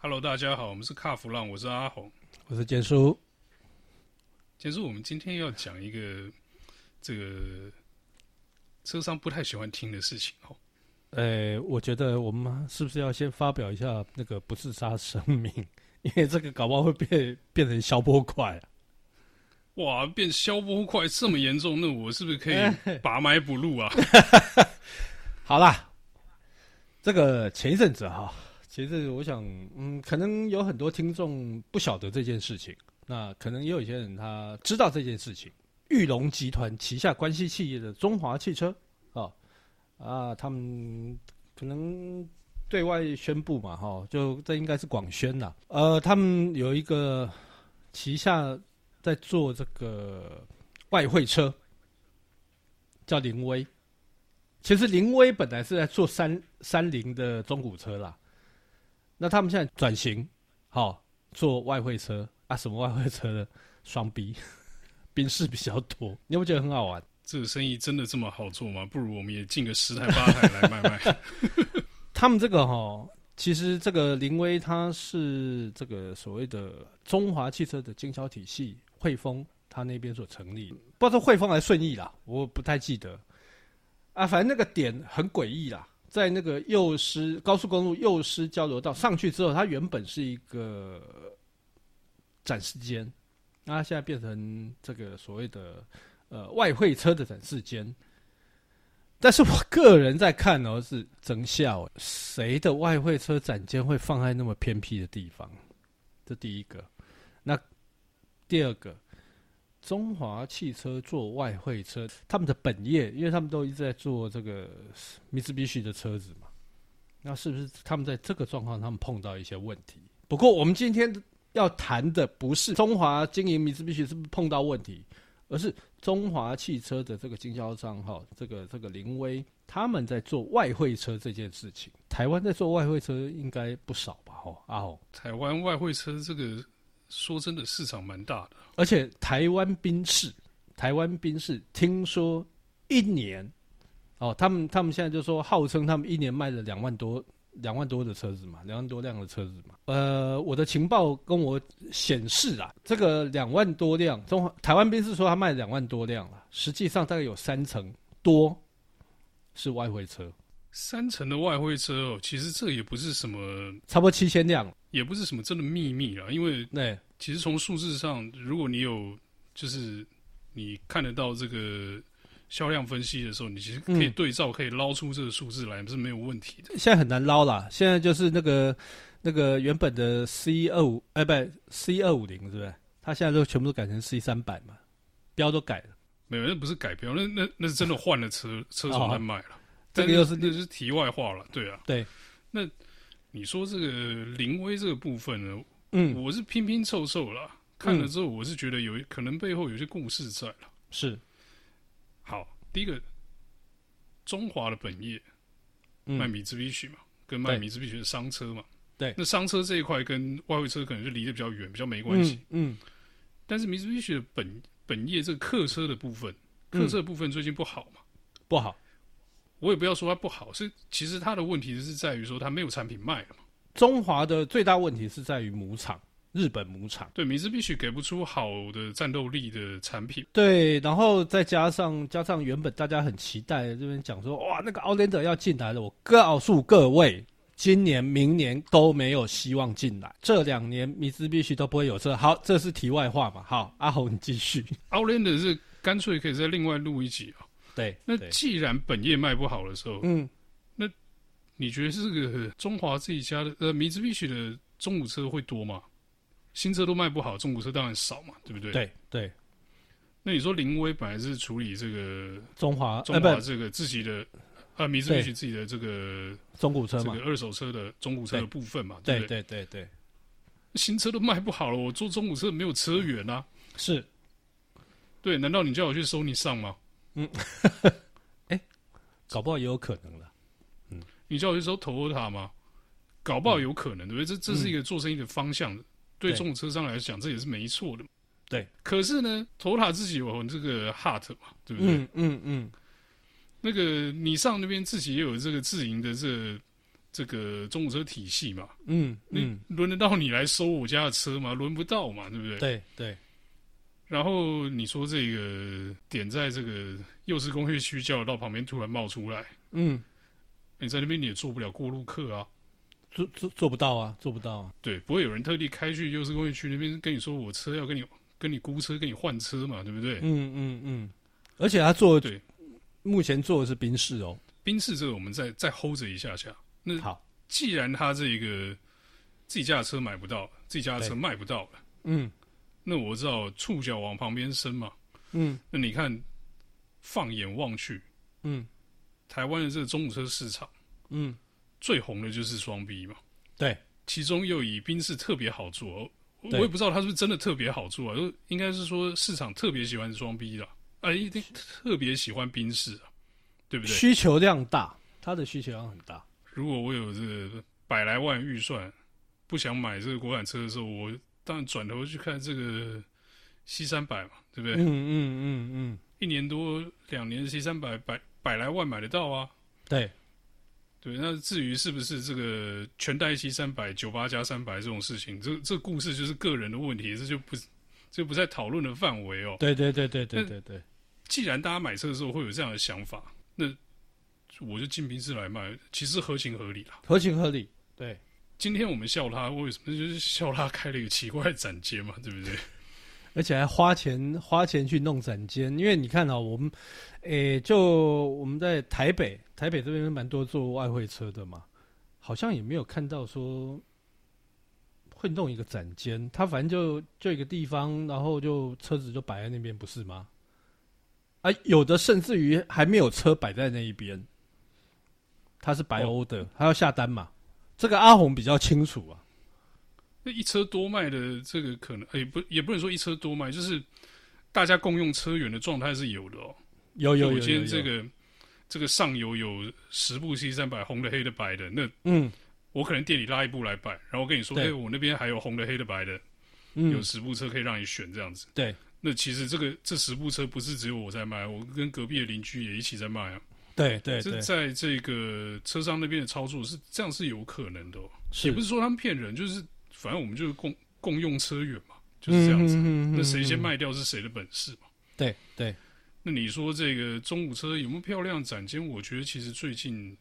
Hello，大家好，我们是卡弗浪，我是阿红，我是简叔。简叔，我们今天要讲一个这个车商不太喜欢听的事情哦。呃，我觉得我们是不是要先发表一下那个不自杀声明？因为这个搞不好会变变成消波块啊。哇，变消波块这么严重，那我是不是可以拔麦补录啊？好啦，这个前一阵子哈，前其实我想，嗯，可能有很多听众不晓得这件事情，那可能也有一些人他知道这件事情。裕隆集团旗下关系企业的中华汽车啊啊，他们可能对外宣布嘛，哈，就这应该是广宣呐。呃，他们有一个旗下。在做这个外汇车，叫凌威。其实凌威本来是在做三三菱的中古车啦，那他们现在转型，好、哦、做外汇车啊？什么外汇车呢？双 B，宾士比较多。你有没有觉得很好玩？这个生意真的这么好做吗？不如我们也进个十台八台来卖卖。他们这个哈、哦。其实这个林威，它是这个所谓的中华汽车的经销体系，汇丰它那边所成立，不知道是汇丰还是顺义啦，我不太记得。啊，反正那个点很诡异啦，在那个幼师高速公路幼师交流道上去之后，它原本是一个展示间，那它现在变成这个所谓的呃外汇车的展示间。但是我个人在看哦，是真笑，谁的外汇车展间会放在那么偏僻的地方？这第一个。那第二个，中华汽车做外汇车，他们的本业，因为他们都一直在做这个 Mitsubishi 的车子嘛，那是不是他们在这个状况，他们碰到一些问题？不过我们今天要谈的不是中华经营 Mitsubishi 是不是碰到问题？而是中华汽车的这个经销商哈，这个这个林威他们在做外汇车这件事情。台湾在做外汇车应该不少吧？哈，阿红，台湾外汇车这个说真的市场蛮大的，而且台湾兵士，台湾兵士听说一年哦，他们他们现在就说号称他们一年卖了两万多。两万多的车子嘛，两万多辆的车子嘛。呃，我的情报跟我显示啊，这个两万多辆，中华台湾兵士说他卖两万多辆了，实际上大概有三成多是外汇车。三成的外汇车哦，其实这也不是什么，差不多七千辆，也不是什么真的秘密啦。因为对，其实从数字上，如果你有，就是你看得到这个。销量分析的时候，你其实可以对照，可以捞出这个数字来，是没有问题的。现在很难捞啦，现在就是那个那个原本的 C 二五，哎，不，C 二五零，是不是？它现在都全部都改成 C 三百嘛，标都改了。没有，那不是改标，那那那是真的换了车车种在卖了。这个又是那是题外话了，对啊。对。那你说这个凌威这个部分呢？嗯，我是拼拼凑凑了，看了之后，我是觉得有可能背后有些故事在了。是。好，第一个，中华的本业卖米兹必须嘛，跟卖米兹必须的商车嘛，对，那商车这一块跟外汇车可能就离得比较远，比较没关系。嗯，但是米兹必须的本本业这个客车的部分，客车的部分最近不好嘛？不好，我也不要说它不好，是其实它的问题是在于说它没有产品卖了嘛。中华的最大问题是在于母厂。日本母厂对米兹必须给不出好的战斗力的产品，对，然后再加上加上原本大家很期待这边讲说哇那个奥兰德要进来了，我告诉各位，今年明年都没有希望进来，这两年米兹必须都不会有车。好，这是题外话嘛。好，阿红你继续。奥兰德是干脆可以再另外录一集啊。对，那既然本业卖不好的时候，嗯，那你觉得这个中华自己家的呃米兹必须的中古车会多吗？新车都卖不好，中古车当然少嘛，对不对？对对。那你说林威本来是处理这个中华中华这个自己的啊，米兹必须自己的这个中古车嘛，这个二手车的中古车的部分嘛，对对对对。新车都卖不好了，我做中古车没有车源啊。是。对，难道你叫我去收你上吗？嗯。哎，搞不好也有可能了。嗯。你叫我去收 Toyota 吗？搞不好有可能，对不对？这这是一个做生意的方向的。对中古车商来讲，这也是没错的。对，可是呢，Toyota 自己有这个 Heart 嘛，对不对？嗯嗯嗯。那个你上那边自己也有这个自营的这个、这个中古车体系嘛，嗯嗯，轮得到你来收我家的车吗？轮不到嘛，对不对？对对。然后你说这个点在这个幼狮工业区交流道旁边突然冒出来，嗯，你在那边你也做不了过路客啊，做做做不到啊，做不到啊。对，不会有人特地开去幼狮工业区那边跟你说我车要跟你跟你估车跟你换车嘛，对不对？嗯嗯嗯。而且他做对，目前做的是宾士哦，宾士这个我们再再 hold 着一下下。那好，既然他这个自己家的车买不到，自己家的车卖不到了，嗯，那我知道触角往旁边伸嘛，嗯，那你看，放眼望去，嗯，台湾的这个中古车市场，嗯，最红的就是双 B 嘛，对，其中又以宾士特别好做，我也不知道他是不是真的特别好做啊，就应该是说市场特别喜欢双 B 的，啊，一定特别喜欢宾士啊，对不对？需求量大，它的需求量很大。如果我有这百来万预算，不想买这个国产车的时候，我当然转头去看这个 C 三百嘛，对不对？嗯嗯嗯嗯，一年多两年 C 三百百百来万买得到啊。对，对。那至于是不是这个全带 C 三百九八加三百这种事情，这这故事就是个人的问题，这就不这不在讨论的范围哦。对对对对对对对。既然大家买车的时候会有这样的想法，那。我就进平市来卖，其实合情合理啦，合情合理。对，今天我们笑他，为什么？就是笑他开了一个奇怪的展间嘛，对不对？而且还花钱花钱去弄展间，因为你看啊、喔，我们，诶、欸，就我们在台北，台北这边蛮多做外汇车的嘛，好像也没有看到说会弄一个展间，他反正就就一个地方，然后就车子就摆在那边，不是吗？啊，有的甚至于还没有车摆在那一边。他是白欧的，他、哦、要下单嘛？这个阿红比较清楚啊。那一车多卖的这个可能，也、欸，不，也不能说一车多卖，就是大家共用车源的状态是有的哦。有有有，有，有，有，有。我今天这个这个上游有十部 C 三百，红的、黑的、白的。那嗯，我可能店里拉一部来摆，然后我跟你说，哎、欸，我那边还有红的、黑的、白的，嗯、有十部车可以让你选这样子。对。那其实这个这十部车不是只有我在卖，我跟隔壁的邻居也一起在卖啊。对对，这在这个车商那边的操作是这样是有可能的，哦，也不是说他们骗人，就是反正我们就是共共用车源嘛，就是这样子。那谁先卖掉是谁的本事嘛？对对。那你说这个中古车有没有漂亮展间？我觉得其实最近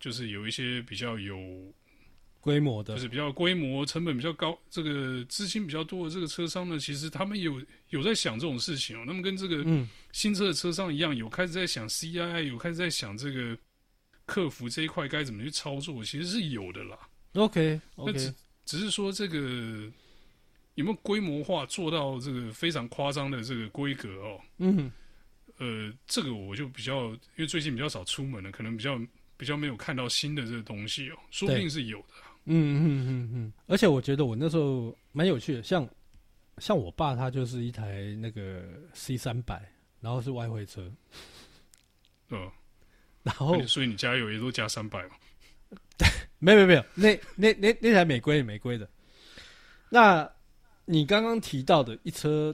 就是有一些比较有。规模的，就是比较规模、成本比较高，这个资金比较多的这个车商呢，其实他们有有在想这种事情哦。那么跟这个新车的车商一样，有开始在想 C I I，有开始在想这个客服这一块该怎么去操作，其实是有的啦。OK，OK，、okay, okay. 只只是说这个有没有规模化做到这个非常夸张的这个规格哦？嗯，呃，这个我就比较，因为最近比较少出门了，可能比较比较没有看到新的这个东西哦，说不定是有的。嗯嗯嗯嗯，而且我觉得我那时候蛮有趣的，像像我爸他就是一台那个 C 三百，然后是外汇车，嗯，然后所以你加油也都加三百嘛？对，没有没有没有，那那那那台美规美规的。那你刚刚提到的一车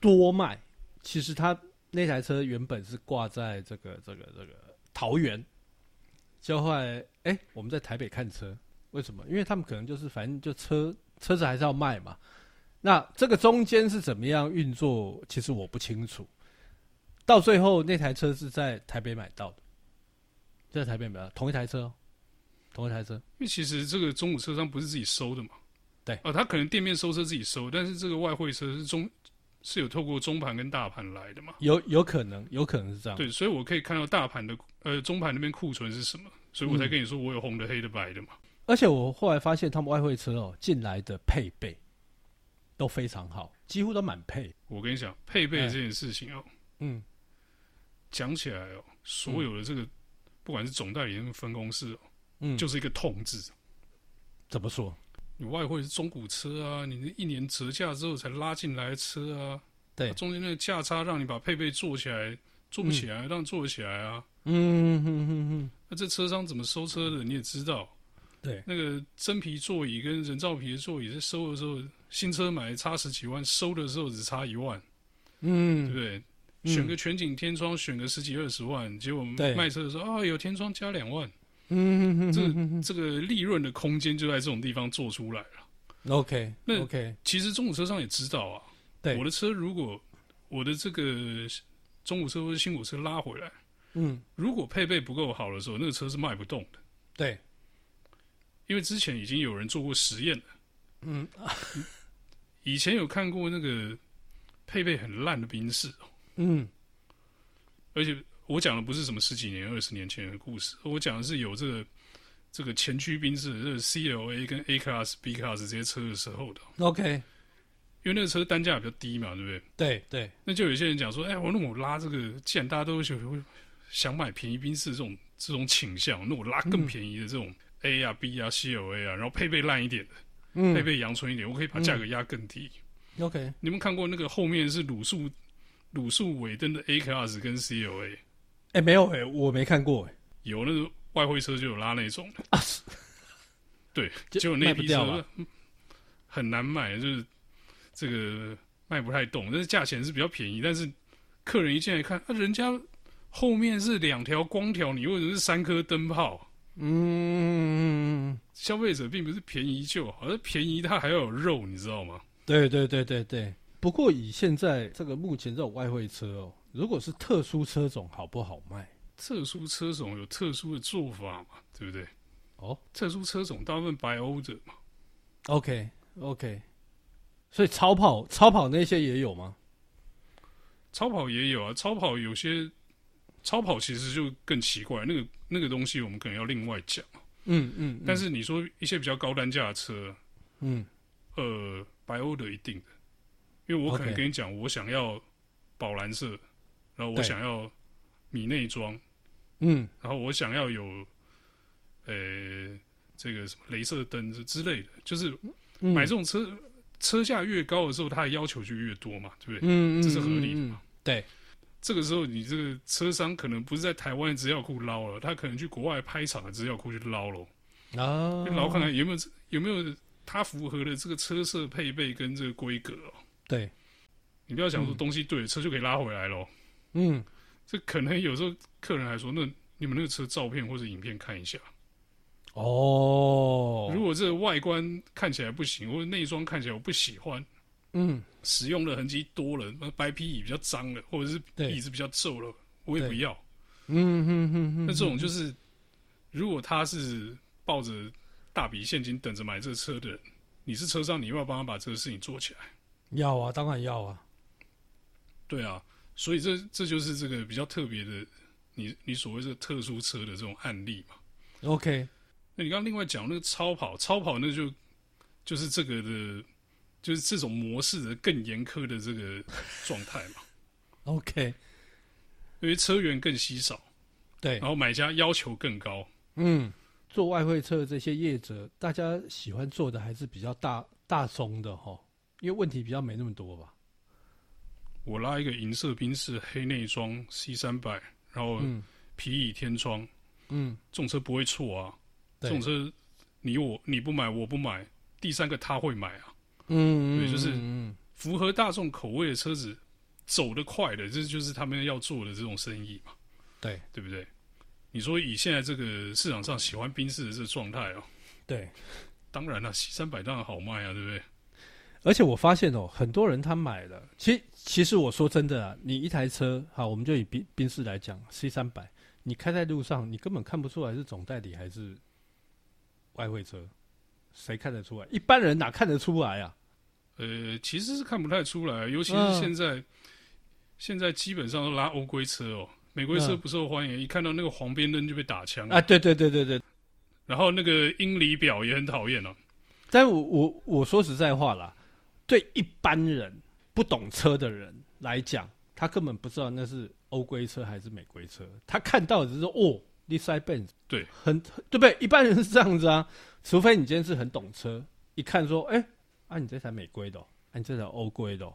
多卖，其实他那台车原本是挂在这个这个这个桃园，就后来哎我们在台北看车。为什么？因为他们可能就是反正就车车子还是要卖嘛。那这个中间是怎么样运作？其实我不清楚。到最后那台车是在台北买到的，在台北买到同一台车哦，同一台车。因为其实这个中午车商不是自己收的嘛。对。哦，他可能店面收车自己收，但是这个外汇车是中是有透过中盘跟大盘来的嘛？有有可能，有可能是这样。对，所以我可以看到大盘的呃中盘那边库存是什么，所以我才跟你说我有红的、黑的、白的嘛。而且我后来发现，他们外汇车哦进来的配备都非常好，几乎都满配。我跟你讲，配备这件事情哦，嗯，讲起来哦，所有的这个、嗯、不管是总代理人分公司哦，嗯，就是一个痛字。怎么说？你外汇是中古车啊，你那一年折价之后才拉进来的车啊，对，中间那个价差让你把配备做起来，做不起来，让、嗯、做得起来啊。嗯嗯嗯嗯，那这车商怎么收车的？你也知道。对，那个真皮座椅跟人造皮的座椅，在收的时候，新车买差十几万，收的时候只差一万，嗯，对不对？嗯、选个全景天窗，选个十几二十万，结果卖车的时候啊，有天窗加两万，嗯，这这个利润的空间就在这种地方做出来了。OK，那 OK，其实中古车商也知道啊。对，我的车如果我的这个中古车或者新古车拉回来，嗯，如果配备不够好的时候，那个车是卖不动的。对，因为之前已经有人做过实验了。嗯，以前有看过那个配备很烂的宾士。嗯，而且我讲的不是什么十几年、二十年前的故事，我讲的是有这个这个前驱宾士，这个 CLA 跟 A Class、B Class 这些车的时候的。OK，因为那个车单价比较低嘛，对不对？对对。那就有些人讲说，哎，我那我拉这个，既然大家都想想买便宜宾士这种这种倾向，那我拉更便宜的这种 A 啊、B 啊、C O A 啊，然后配备烂一点的，嗯、配备阳春一点，我可以把价格压更低。嗯、OK，你们看过那个后面是卤素？卤素尾灯的 A Class 跟 C O A？哎、欸，没有哎、欸，我没看过哎、欸，有那个外汇车就有拉那种的，啊、对，就有那批车很难买，就是这个卖不太动，但是价钱是比较便宜，但是客人一进来看，啊，人家后面是两条光条，你为什么是三颗灯泡？嗯，消费者并不是便宜就好，而便宜它还要有肉，你知道吗？对对对对对。不过以现在这个目前这种外汇车哦，如果是特殊车种，好不好卖？特殊车种有特殊的做法嘛，对不对？哦，特殊车种大部分白欧的嘛。OK OK，所以超跑超跑那些也有吗？超跑也有啊，超跑有些超跑其实就更奇怪，那个那个东西我们可能要另外讲。嗯嗯。但是你说一些比较高单价的车，嗯，呃，白欧的一定的。因为我可能跟你讲.我想要宝蓝色，然后我想要米内装，嗯，然后我想要有，呃、欸，这个什么镭射灯之之类的，就是买这种车，嗯、车价越高的时候，它的要求就越多嘛，对不对？嗯，这是合理的嘛。对，这个时候你这个车商可能不是在台湾的资料库捞了，他可能去国外拍场的资料库去捞了，啊，捞看看有没有有没有它符合的这个车色配备跟这个规格哦。对，你不要想说东西对，嗯、车就可以拉回来咯。嗯，这可能有时候客人还说，那你们那个车照片或者影片看一下。哦，如果这个外观看起来不行，或者内装看起来我不喜欢，嗯，使用的痕迹多了，那白皮椅比较脏了，或者是椅子比较皱了，我也不要。嗯哼哼哼。那这种就是，如果他是抱着大笔现金等着买这个车的人，你是车商，你要不要帮他把这个事情做起来？要啊，当然要啊。对啊，所以这这就是这个比较特别的，你你所谓这个特殊车的这种案例嘛。OK，那你刚刚另外讲那个超跑，超跑那就就是这个的，就是这种模式的更严苛的这个状态嘛。OK，因为车源更稀少，对，然后买家要求更高。嗯，做外汇车的这些业者，大家喜欢做的还是比较大大宗的哈。因为问题比较没那么多吧。我拉一个银色宾士黑内装 C 三百，然后皮椅天窗，嗯，这种车不会错啊。这种车你我你不买我不买，第三个他会买啊。嗯，对，就是符合大众口味的车子，走得快的，这就是他们要做的这种生意嘛。对，对不对？你说以现在这个市场上喜欢宾士的这个状态哦，对，当然了，C 三百当然好卖啊，对不对？而且我发现哦，很多人他买了，其实其实我说真的啊，你一台车，好，我们就以宾宾士来讲，C 三百，你开在路上，你根本看不出来是总代理还是外汇车，谁看得出来？一般人哪看得出来啊？呃，其实是看不太出来，尤其是现在，嗯、现在基本上都拉欧规车哦，美规车不受欢迎，嗯、一看到那个黄边灯就被打枪啊！对对对对对，然后那个英里表也很讨厌哦。但我我我说实在话啦。对一般人不懂车的人来讲，他根本不知道那是欧规车还是美规车。他看到的只是说哦，This Benz，对，很对不对？一般人是这样子啊，除非你今天是很懂车，一看说，哎，啊，你这台美规的，啊，你这台欧规的，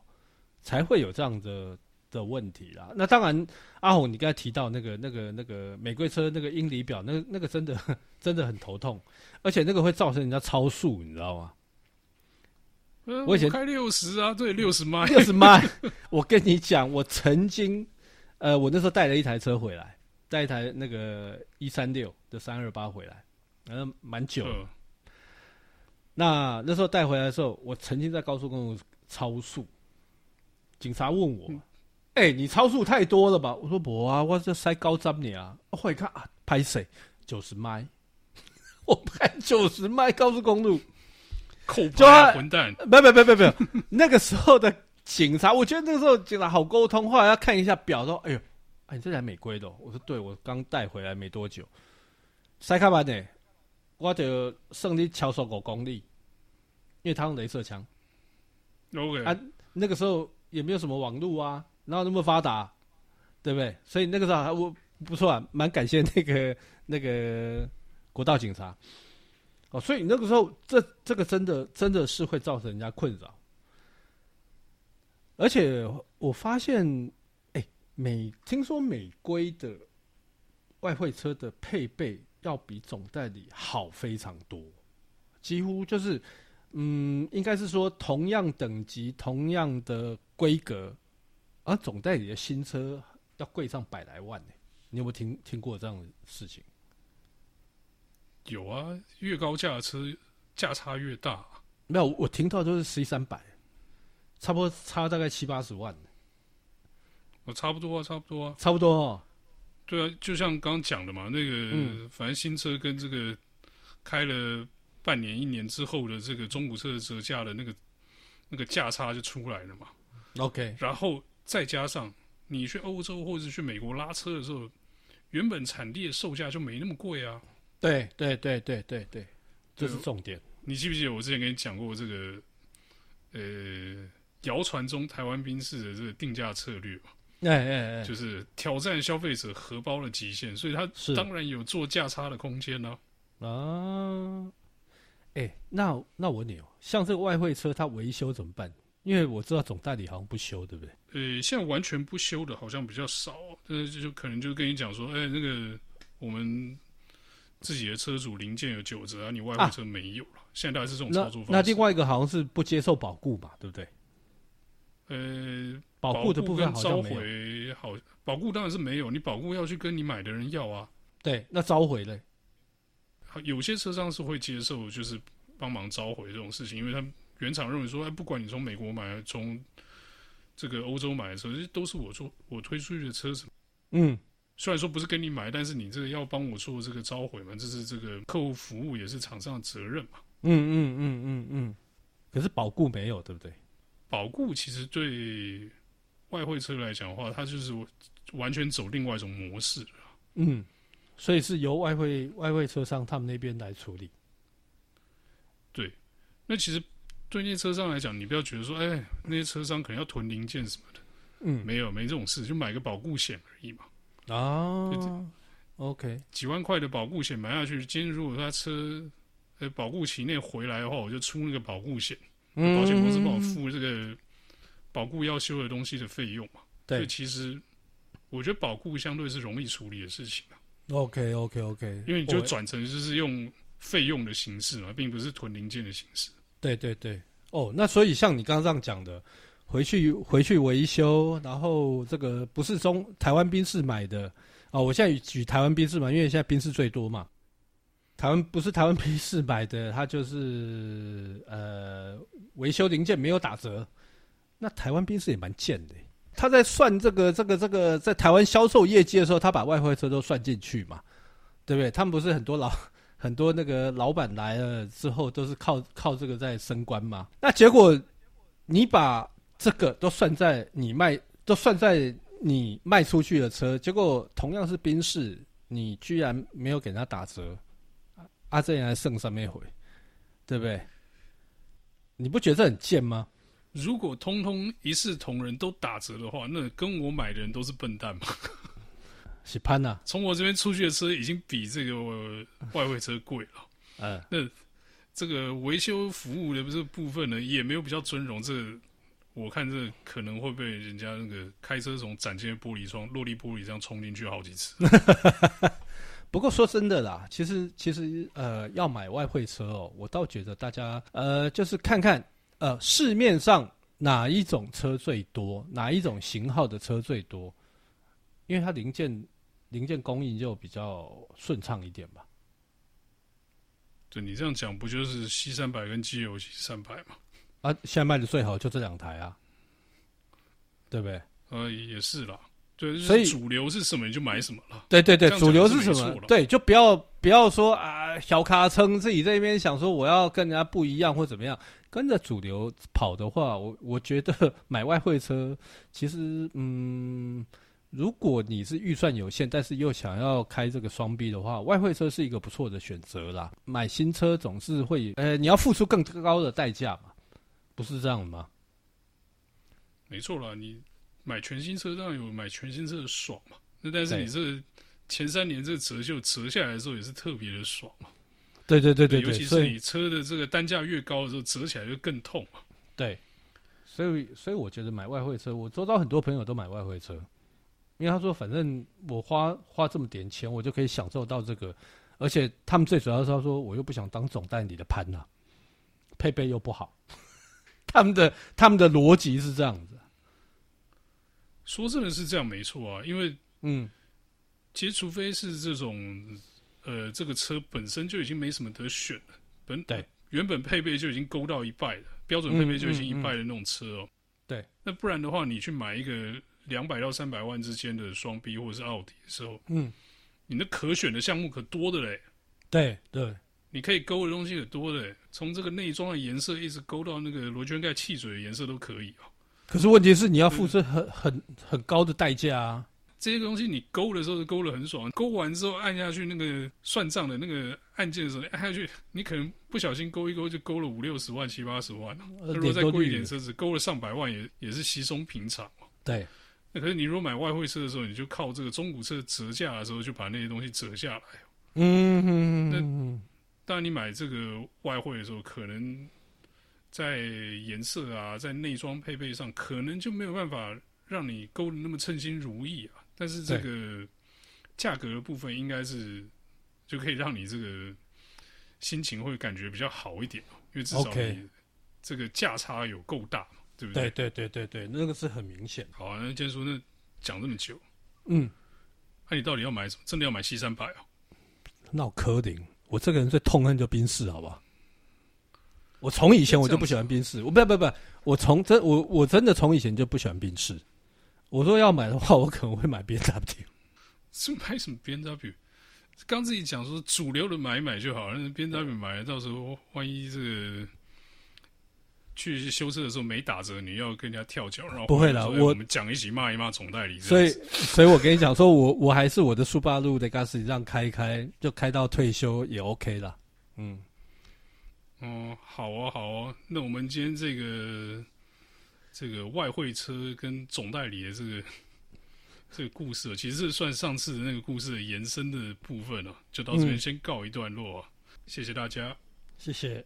才会有这样的的问题啦。那当然，阿红，你刚才提到那个那个那个美规车那个英里表，那那个真的 真的很头痛，而且那个会造成人家超速，你知道吗？我以前开六十啊，对，六十迈，六十迈。我跟你讲，我曾经，呃，我那时候带了一台车回来，带一台那个一三六的三二八回来，然后，蛮久。那那时候带回来的时候，我曾经在高速公路超速，警察问我：“哎、你超速太多了吧？”我说：“不啊，我这塞高针你啊。”我一看啊，拍谁？九十迈，我拍九十迈高速公路，扣牌混蛋！没有没有没有没有，那个时候的警察，我觉得那个时候警察好沟通。后来要看一下表，说：“哎呦，哎，你这台美规的、哦。”我说：“对，我刚带回来没多久。”塞卡班呢？我就胜利超速五公里，因为他用镭射枪。OK 啊，那个时候也没有什么网络啊，然后那么发达，对不对？所以那个时候还我不错啊，蛮感谢那个 那个国道警察。哦，所以那个时候这这个真的真的是会造成人家困扰。而且我发现，哎，美听说美规的外汇车的配备。要比总代理好非常多，几乎就是，嗯，应该是说同样等级、同样的规格，而总代理的新车要贵上百来万呢。你有没有听听过这样的事情？有啊，越高价的车价差越大。没有，我听到都是 C 三百，差不多差大概七八十万。我差不多啊，差不多啊，差不多哦。对啊，就像刚刚讲的嘛，那个、嗯、反正新车跟这个开了半年、一年之后的这个中古车的折价的那个那个价差就出来了嘛。OK，然后再加上你去欧洲或者去美国拉车的时候，原本产地的售价就没那么贵啊。对对对对对对，这是重点。你记不记得我之前跟你讲过这个呃谣传中台湾宾士的这个定价策略嘛？哎哎哎，就是挑战消费者荷包的极限，所以它当然有做价差的空间呢。啊，哎、欸，那那我问你哦，像这个外汇车，它维修怎么办？因为我知道总代理好像不修，对不对？呃、欸，现在完全不修的好像比较少，但是就可能就跟你讲说，哎、欸，那个我们自己的车主零件有九折啊，你外汇车没有了。啊、现在大概是这种操作方式。那另外一个好像是不接受保固嘛，对不对？呃。保护的部分好像没有，好，保护当然是没有，你保护要去跟你买的人要啊。对，那召回嘞？有些车商是会接受，就是帮忙召回这种事情，因为他原厂认为说，哎，不管你从美国买，从这个欧洲买的车，这都是我做我推出去的车子。嗯，虽然说不是跟你买，但是你这个要帮我做这个召回嘛，这是这个客户服务也是厂商的责任嘛。嗯嗯嗯嗯嗯。可是保固没有，对不对？保固其实对。外汇车来讲的话，它就是完全走另外一种模式。嗯，所以是由外汇外汇车商他们那边来处理。对，那其实对那些车商来讲，你不要觉得说，哎，那些车商可能要囤零件什么的。嗯，没有，没这种事，就买个保固险而已嘛。啊，OK，几万块的保固险买下去，今天如果他车在保固期内回来的话，我就出那个保固险，嗯、保险公司帮我付这个。保固要修的东西的费用嘛，对，所以其实我觉得保固相对是容易处理的事情啊。OK OK OK，因为你就转成就是用费用的形式嘛，并不是囤零件的形式。对对对，哦，那所以像你刚刚这样讲的，回去回去维修，然后这个不是中台湾宾士买的哦，我现在举台湾宾士嘛，因为现在宾士最多嘛。台湾不是台湾宾士买的，它就是呃维修零件没有打折。那台湾宾士也蛮贱的，他在算这个这个这个在台湾销售业绩的时候，他把外汇车都算进去嘛，对不对？他们不是很多老 很多那个老板来了之后，都是靠靠这个在升官嘛？那结果你把这个都算在你卖都算在你卖出去的车，结果同样是宾士，你居然没有给他打折，啊，这样还剩上面回，对不对？你不觉得这很贱吗？如果通通一视同仁都打折的话，那跟我买的人都是笨蛋嘛？是潘呐，从我这边出去的车已经比这个外汇车贵了。嗯，那这个维修服务的这个部分呢，也没有比较尊荣。这个、我看这可能会被人家那个开车从展间玻璃窗、落地玻璃这样冲进去好几次。不过说真的啦，其实其实呃，要买外汇车哦，我倒觉得大家呃，就是看看。呃，市面上哪一种车最多？哪一种型号的车最多？因为它零件零件供应就比较顺畅一点吧。对，你这样讲，不就是 C 三百跟 G 油 C 三百吗？啊，现在卖的最好就这两台啊，对不对？呃，也是啦。对，所以主流是什么你就买什么了。对对对，主流是什么？对，就不要不要说啊，小卡称自己这边想说我要跟人家不一样或怎么样，跟着主流跑的话，我我觉得买外汇车其实嗯，如果你是预算有限，但是又想要开这个双 B 的话，外汇车是一个不错的选择啦。买新车总是会呃，你要付出更高的代价嘛，不是这样吗？没错了，你。买全新车当然有买全新车的爽嘛，那但是你这前三年这个折旧折下来的时候也是特别的爽嘛。对对对对，对，尤其是你车的这个单价越高的时候，折起来就更痛嘛。对，所以所以我觉得买外汇车，我周遭很多朋友都买外汇车，因为他说反正我花花这么点钱，我就可以享受到这个，而且他们最主要是他说我又不想当总代理的盘呐，配备又不好，他们的他们的逻辑是这样子。说真的是这样没错啊，因为嗯，其实除非是这种呃，这个车本身就已经没什么得选了，本对。原本配备就已经勾到一半了，标准配备就已经一半的那种车哦、对，那不然的话，你去买一个两百到三百万之间的双 B 或者是奥迪的时候，嗯，你的可选的项目可多的嘞，对对，你可以勾的东西可多的，从这个内装的颜色一直勾到那个螺旋盖气嘴的颜色都可以啊、喔。可是问题是，你要付出很很很高的代价啊！这些东西你勾的时候是勾的很爽，勾完之后按下去那个算账的那个按键的时候，按下去你可能不小心勾一勾就勾了五六十万、七八十万。那如果再贵一点车子，勾了上百万也也是稀松平常。对。那可是你如果买外汇车的时候，你就靠这个中古车折价的时候就把那些东西折下来。嗯哼。那当然你买这个外汇的时候，可能。在颜色啊，在内装配备上，可能就没有办法让你勾的那么称心如意啊。但是这个价格的部分，应该是就可以让你这个心情会感觉比较好一点，因为至少你这个价差有够大嘛，对不对？对对对对对，那个是很明显。好啊，那既然说那讲这么久，嗯，那、啊、你到底要买什么？真的要买 C 三？那我柯林，我这个人最痛恨就冰室，好不好？我从以前我就不喜欢宾士，我不不不，我从真我我真的从以前就不喜欢宾士。我说要买的话，我可能会买 BMW。是买什么 BMW？刚自己讲说主流的买一买就好了，那 BMW 买了，到时候万一这个去修车的时候没打折，你要跟人家跳脚，然后不会了，我我们讲一起骂一骂总代理。所以，所以我跟你讲说，我我还是我的速八路的 gas 让开一开，就开到退休也 OK 了。嗯。哦，好啊，好啊，那我们今天这个这个外汇车跟总代理的这个 这个故事，其实是算上次的那个故事的延伸的部分了，就到这边先告一段落啊，嗯，谢谢大家，谢谢。